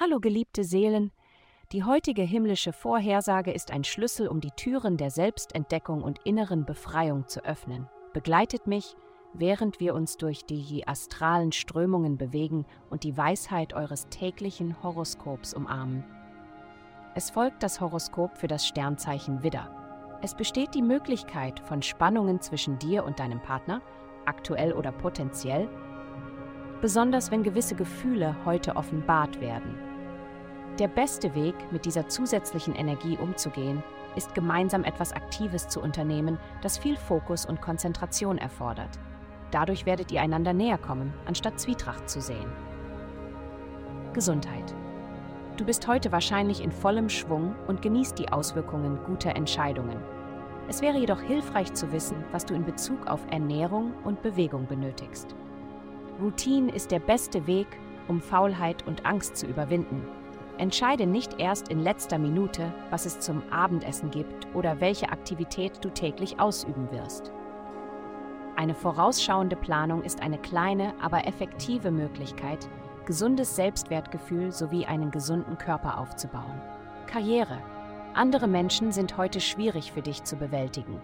Hallo geliebte Seelen, die heutige himmlische Vorhersage ist ein Schlüssel, um die Türen der Selbstentdeckung und inneren Befreiung zu öffnen. Begleitet mich, während wir uns durch die astralen Strömungen bewegen und die Weisheit eures täglichen Horoskops umarmen. Es folgt das Horoskop für das Sternzeichen Widder. Es besteht die Möglichkeit von Spannungen zwischen dir und deinem Partner, aktuell oder potenziell, besonders wenn gewisse Gefühle heute offenbart werden. Der beste Weg, mit dieser zusätzlichen Energie umzugehen, ist gemeinsam etwas Aktives zu unternehmen, das viel Fokus und Konzentration erfordert. Dadurch werdet ihr einander näher kommen, anstatt Zwietracht zu sehen. Gesundheit. Du bist heute wahrscheinlich in vollem Schwung und genießt die Auswirkungen guter Entscheidungen. Es wäre jedoch hilfreich zu wissen, was du in Bezug auf Ernährung und Bewegung benötigst. Routine ist der beste Weg, um Faulheit und Angst zu überwinden Entscheide nicht erst in letzter Minute, was es zum Abendessen gibt oder welche Aktivität du täglich ausüben wirst. Eine vorausschauende Planung ist eine kleine, aber effektive Möglichkeit, gesundes Selbstwertgefühl sowie einen gesunden Körper aufzubauen. Karriere. Andere Menschen sind heute schwierig für dich zu bewältigen.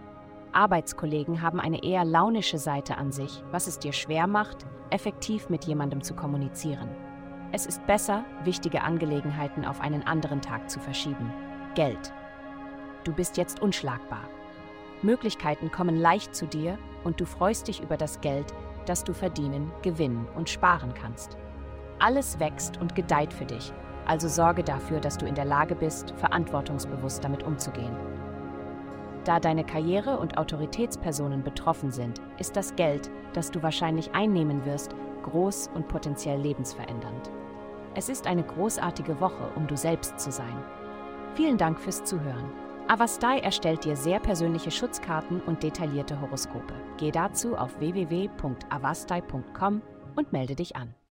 Arbeitskollegen haben eine eher launische Seite an sich, was es dir schwer macht, effektiv mit jemandem zu kommunizieren. Es ist besser, wichtige Angelegenheiten auf einen anderen Tag zu verschieben. Geld. Du bist jetzt unschlagbar. Möglichkeiten kommen leicht zu dir und du freust dich über das Geld, das du verdienen, gewinnen und sparen kannst. Alles wächst und gedeiht für dich, also sorge dafür, dass du in der Lage bist, verantwortungsbewusst damit umzugehen. Da deine Karriere und Autoritätspersonen betroffen sind, ist das Geld, das du wahrscheinlich einnehmen wirst, groß und potenziell lebensverändernd. Es ist eine großartige Woche, um du selbst zu sein. Vielen Dank fürs Zuhören. Avastai erstellt dir sehr persönliche Schutzkarten und detaillierte Horoskope. Geh dazu auf www.avastai.com und melde dich an.